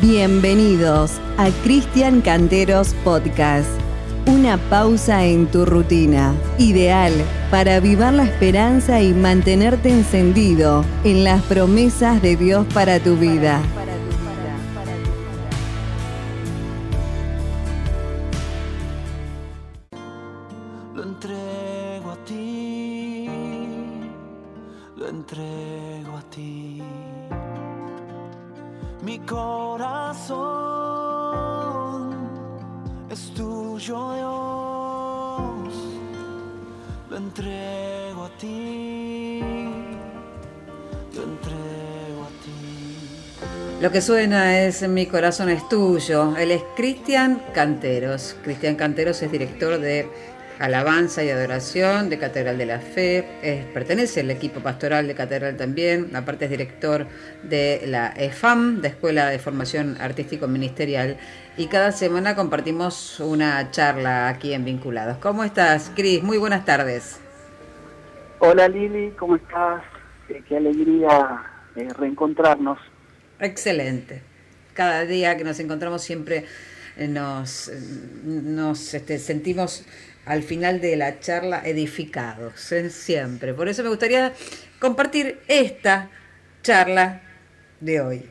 Bienvenidos a Cristian Canteros Podcast. Una pausa en tu rutina, ideal para avivar la esperanza y mantenerte encendido en las promesas de Dios para tu vida. Lo entrego a ti, lo entrego a ti. Mi corazón es tuyo, Dios. Lo entrego a ti, entrego a ti. Lo que suena es Mi corazón es tuyo. Él es Cristian Canteros. Cristian Canteros es director de Alabanza y Adoración de Catedral de la Fe. Es- pertenece al equipo pastoral de Catedral también. Aparte es director de la EFAM, de Escuela de Formación Artístico Ministerial. Y cada semana compartimos una charla aquí en Vinculados. ¿Cómo estás, Cris? Muy buenas tardes. Hola Lili, ¿cómo estás? Eh, qué alegría eh, reencontrarnos. Excelente. Cada día que nos encontramos siempre eh, nos, eh, nos este, sentimos al final de la charla edificados, eh, siempre. Por eso me gustaría compartir esta charla de hoy.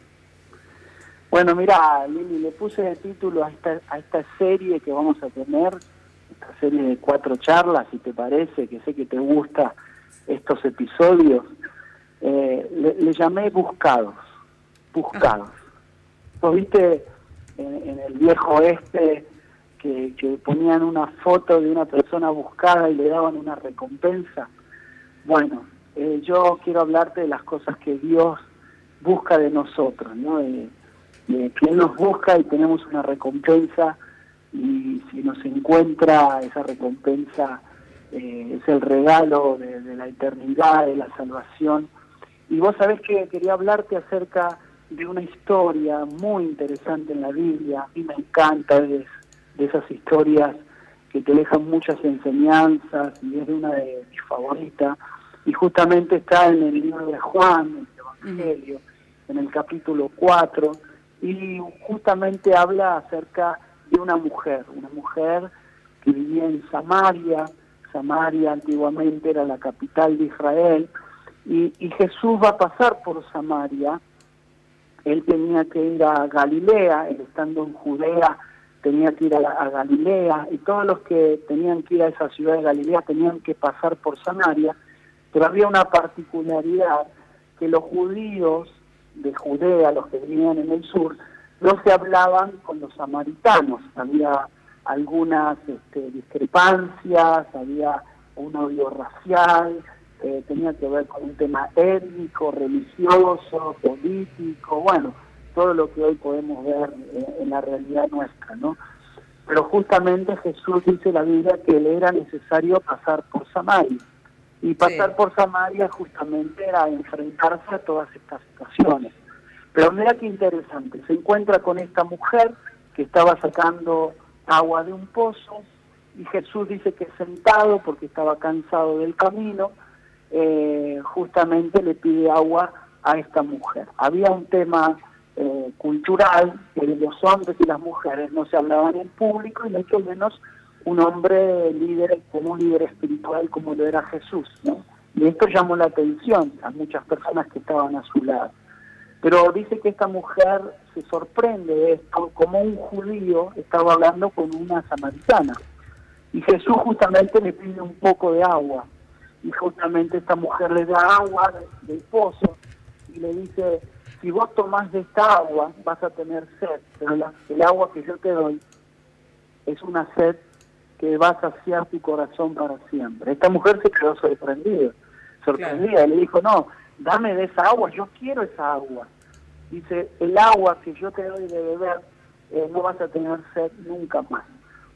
Bueno, mira, Lili, le puse de título a esta, a esta serie que vamos a tener, esta serie de cuatro charlas, si te parece, que sé que te gusta estos episodios. Eh, le, le llamé Buscados, Buscados. ¿Vos viste en, en el viejo oeste que, ponían una foto de una persona buscada y le daban una recompensa? Bueno, eh, yo quiero hablarte de las cosas que Dios busca de nosotros, ¿no? De, que Él nos busca y tenemos una recompensa y si nos encuentra esa recompensa eh, es el regalo de, de la eternidad, de la salvación. Y vos sabés que quería hablarte acerca de una historia muy interesante en la Biblia, a mí me encanta, es de esas historias que te dejan muchas enseñanzas y es una de mis favoritas. Y justamente está en el libro de Juan, el Evangelio, en el capítulo 4 y justamente habla acerca de una mujer, una mujer que vivía en Samaria, Samaria antiguamente era la capital de Israel y, y Jesús va a pasar por Samaria, él tenía que ir a Galilea, él estando en Judea tenía que ir a, Galilea y todos los que tenían que ir a esa ciudad de Galilea tenían que pasar por Samaria, pero había una particularidad que los judíos de Judea, los que vivían en el sur, no se hablaban con los samaritanos, había algunas este, discrepancias, había un odio racial, eh, tenía que ver con un tema étnico, religioso, político, bueno, todo lo que hoy podemos ver en la realidad nuestra, ¿no? Pero justamente Jesús dice la Biblia que le era necesario pasar por Samaria. Y pasar Sí. por Samaria justamente era enfrentarse a todas estas situaciones. Pero mira qué interesante, se encuentra con esta mujer que estaba sacando agua de un pozo y Jesús dice que sentado porque estaba cansado del camino, eh, justamente le pide agua a esta mujer. Había un tema cultural que los hombres y las mujeres no se hablaban en público y mucho menos un hombre líder como un líder espiritual como lo era Jesús. Y esto llamó la atención a muchas personas que estaban a su lado. Pero dice que esta mujer se sorprende de esto, como un judío estaba hablando con una samaritana. Y Jesús justamente le pide un poco de agua. Y justamente esta mujer le da agua de- del pozo y le dice, si vos tomás de esta agua vas a tener sed, pero la- el agua que yo te doy es una sed que va a saciar tu corazón para siempre. Esta mujer se quedó sorprendida, sorprendida, y le dijo, no, dame de esa agua, yo quiero esa agua. Dice, el agua que yo te doy de beber, eh, no vas a tener sed nunca más.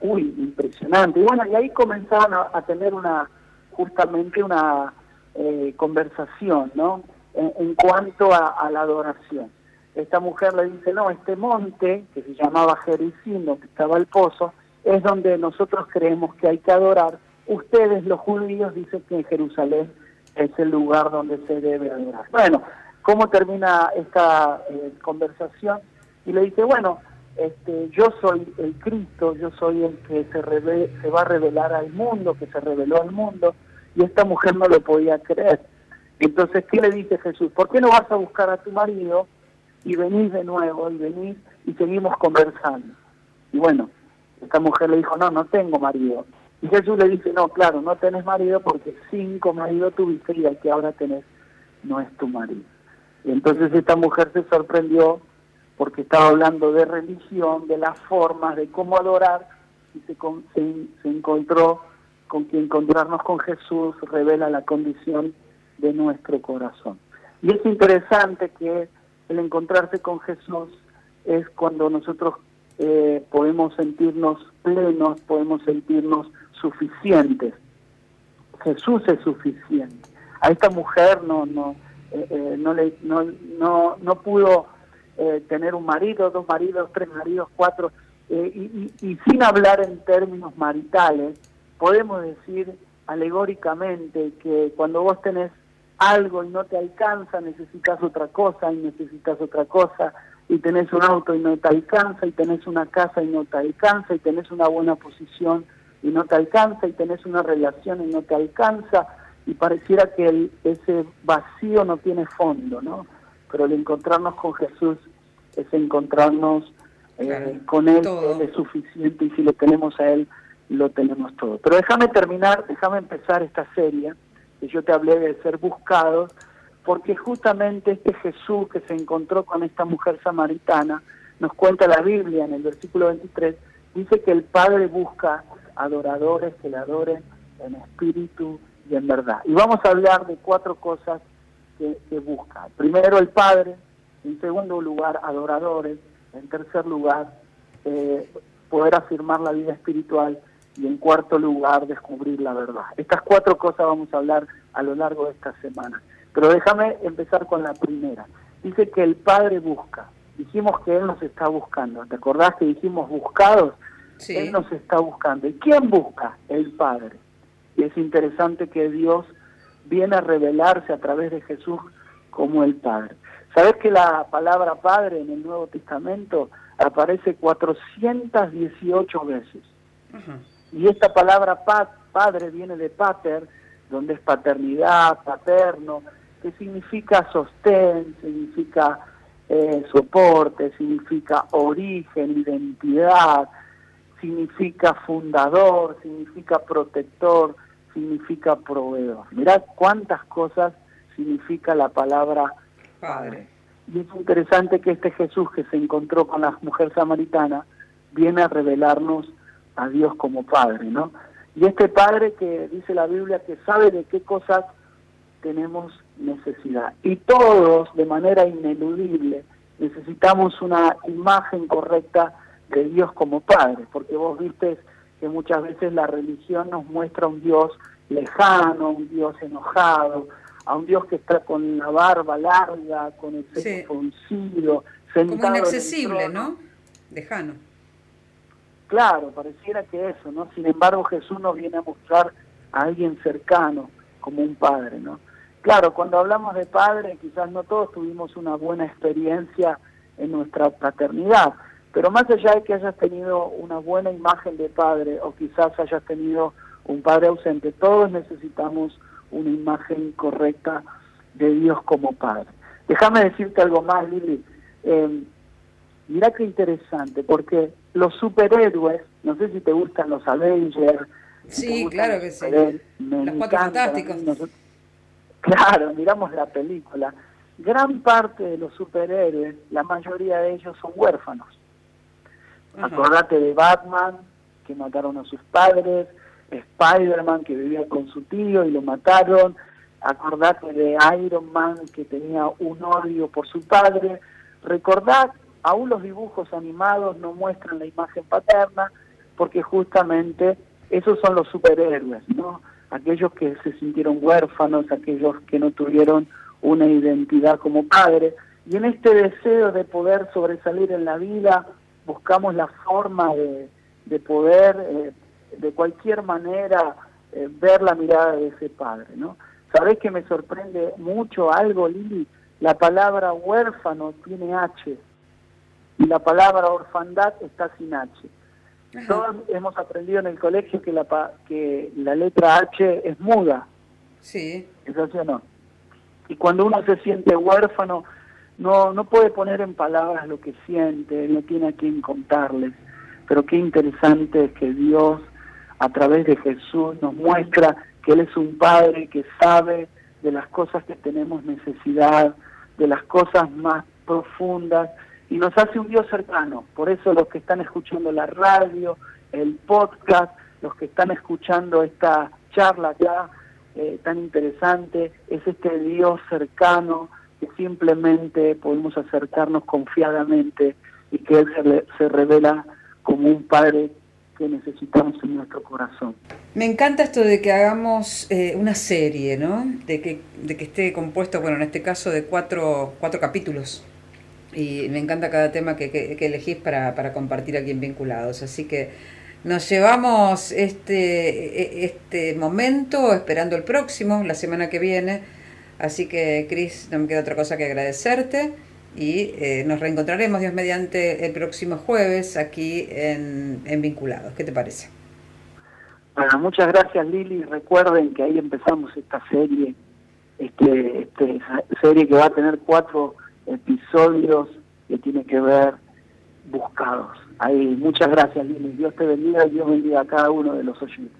Uy, impresionante. Y bueno, y ahí comenzaron a, a tener una, justamente una eh, conversación, ¿no? En, cuanto a, la adoración. Esta mujer le dice, no, este monte, que se llamaba Jericín, donde estaba el pozo, es donde nosotros creemos que hay que adorar. Ustedes, los judíos, dicen que en Jerusalén es el lugar donde se debe adorar. Bueno, ¿cómo termina esta eh, conversación? Y le dice, bueno, este, yo soy el Cristo, yo soy el que se, se va a revelar al mundo, que se reveló al mundo, y esta mujer no lo podía creer. Entonces, ¿qué le dice Jesús? ¿Por qué no vas a buscar a tu marido y venís de nuevo y venís y seguimos conversando? Y bueno, esta mujer le dijo, no, no tengo marido. Y Jesús le dice, no, claro, no tenés marido porque cinco maridos tuviste y el que ahora tenés no es tu marido. Y entonces esta mujer se sorprendió porque estaba hablando de religión, de las formas, de cómo adorar, y se, se, encontró con que encontrarnos con Jesús revela la condición de nuestro corazón. Y es interesante que el encontrarse con Jesús es cuando nosotros eh, podemos sentirnos plenos, podemos sentirnos suficientes. Jesús es suficiente. A esta mujer no no eh, eh, no, le, no, no, no pudo tener un marido, dos maridos, tres maridos, cuatro, y, y sin hablar en términos maritales, podemos decir alegóricamente que cuando vos tenés algo y no te alcanza, necesitas otra cosa y necesitas otra cosa, y tenés un auto y no te alcanza, y tenés una casa y no te alcanza, y tenés una buena posición y no te alcanza, y tenés una relación y no te alcanza, y pareciera que el, ese vacío no tiene fondo, ¿no? Pero el encontrarnos con Jesús es encontrarnos eh, con Él, Él es suficiente, y si lo tenemos a Él, lo tenemos todo. Pero déjame terminar, déjame empezar esta serie, que yo te hablé de ser buscados, porque justamente este Jesús que se encontró con esta mujer samaritana, nos cuenta la Biblia en el versículo 23, dice que el Padre busca adoradores que le adoren en espíritu y en verdad. Y vamos a hablar de cuatro cosas que, busca. Primero el Padre, en segundo lugar adoradores, en tercer lugar eh, poder afirmar la vida espiritual y en cuarto lugar descubrir la verdad. Estas cuatro cosas vamos a hablar a lo largo de esta semana. Pero déjame empezar con la primera. Dice que el Padre busca. Dijimos que Él nos está buscando. ¿Te acordás que dijimos buscados? Sí. Él nos está buscando. ¿Y quién busca? El Padre. Y es interesante que Dios viene a revelarse a través de Jesús como el Padre. ¿Sabes que la palabra Padre en el Nuevo Testamento aparece 418 veces? Y esta palabra Padre viene de pater, donde es paternidad, paterno, que significa sostén, significa eh, soporte, significa origen, identidad, significa fundador, significa protector, significa proveedor. Mirad cuántas cosas significa la palabra Padre. Y es interesante que este Jesús que se encontró con la mujer samaritana viene a revelarnos a Dios como Padre, ¿no? Y este Padre que dice la Biblia que sabe de qué cosas tenemos necesidad. Y todos, de manera ineludible, necesitamos una imagen correcta de Dios como Padre, porque vos viste que muchas veces la religión nos muestra un Dios lejano, un Dios enojado, a un Dios que está con la barba larga, con el pecho fruncido, sentado Como inaccesible, ¿no? Lejano. Claro, pareciera que eso, ¿no? Sin embargo, Jesús nos viene a mostrar a alguien cercano, como un padre, ¿no? Claro, cuando hablamos de padre, quizás no todos tuvimos una buena experiencia en nuestra paternidad, pero más allá de que hayas tenido una buena imagen de padre o quizás hayas tenido un padre ausente, todos necesitamos una imagen correcta de Dios como padre. Déjame decirte algo más, Lili. Eh, mira qué interesante, porque los superhéroes, no sé si te gustan los Avengers. Sí, claro que sí. Los cuatro fantásticos. Claro, miramos la película. Gran parte de los superhéroes, la mayoría de ellos son huérfanos. Acordate de Batman, que mataron a sus padres, Spider-Man, que vivía con su tío y lo mataron. Acordate de Iron Man, que tenía un odio por su padre. Recordad, aún los dibujos animados no muestran la imagen paterna, porque justamente esos son los superhéroes, ¿no? aquellos que se sintieron huérfanos, aquellos que no tuvieron una identidad como padre. Y en este deseo de poder sobresalir en la vida, buscamos la forma de, de poder, eh, de cualquier manera, eh, ver la mirada de ese padre, ¿no? ¿Sabés que me sorprende mucho algo, Lili? La palabra huérfano tiene H. y la palabra orfandad está sin H. Todos hemos aprendido en el colegio que la, que la letra H es muda. Sí. ¿Es así o no? Y cuando uno se siente huérfano, no, no puede poner en palabras lo que siente, no tiene a quien contarles. Pero qué interesante es que Dios, a través de Jesús, nos muestra que Él es un Padre que sabe de las cosas que tenemos necesidad, de las cosas más profundas, y nos hace un Dios cercano. Por eso los que están escuchando la radio, el podcast, los que están escuchando esta charla acá eh, tan interesante, es este Dios cercano que simplemente podemos acercarnos confiadamente y que Él se, revela como un Padre que necesitamos en nuestro corazón. Me encanta esto de que hagamos eh, una serie, ¿no? De que, de que esté compuesto, bueno, en este caso de cuatro, cuatro capítulos. Y me encanta cada tema que, que, elegís para, para, compartir aquí en Vinculados. Así que nos llevamos este, e, este momento esperando el próximo, la semana que viene. Así que, Cris, no me queda otra cosa que agradecerte y eh, nos reencontraremos, Dios mediante, el próximo jueves aquí en, en Vinculados. ¿Qué te parece? Bueno, muchas gracias Lili. Recuerden que ahí empezamos esta serie, este, este, serie que va a tener cuatro episodios que tiene que ver buscados. Ahí, muchas gracias Lili. Dios te bendiga y Dios bendiga a cada uno de los oyentes.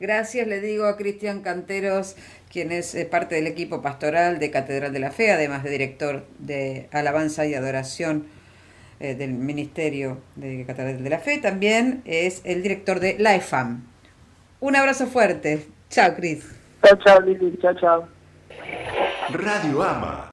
Gracias, le digo a Cristian Canteros, quien es parte del equipo pastoral de Catedral de la Fe, además de director de Alabanza y Adoración eh, del Ministerio de Catedral de la Fe. También es el director de la EFAM. Un abrazo fuerte. Chao, Cris. Chao, chao, Lili. Chao, chao. Radio Ama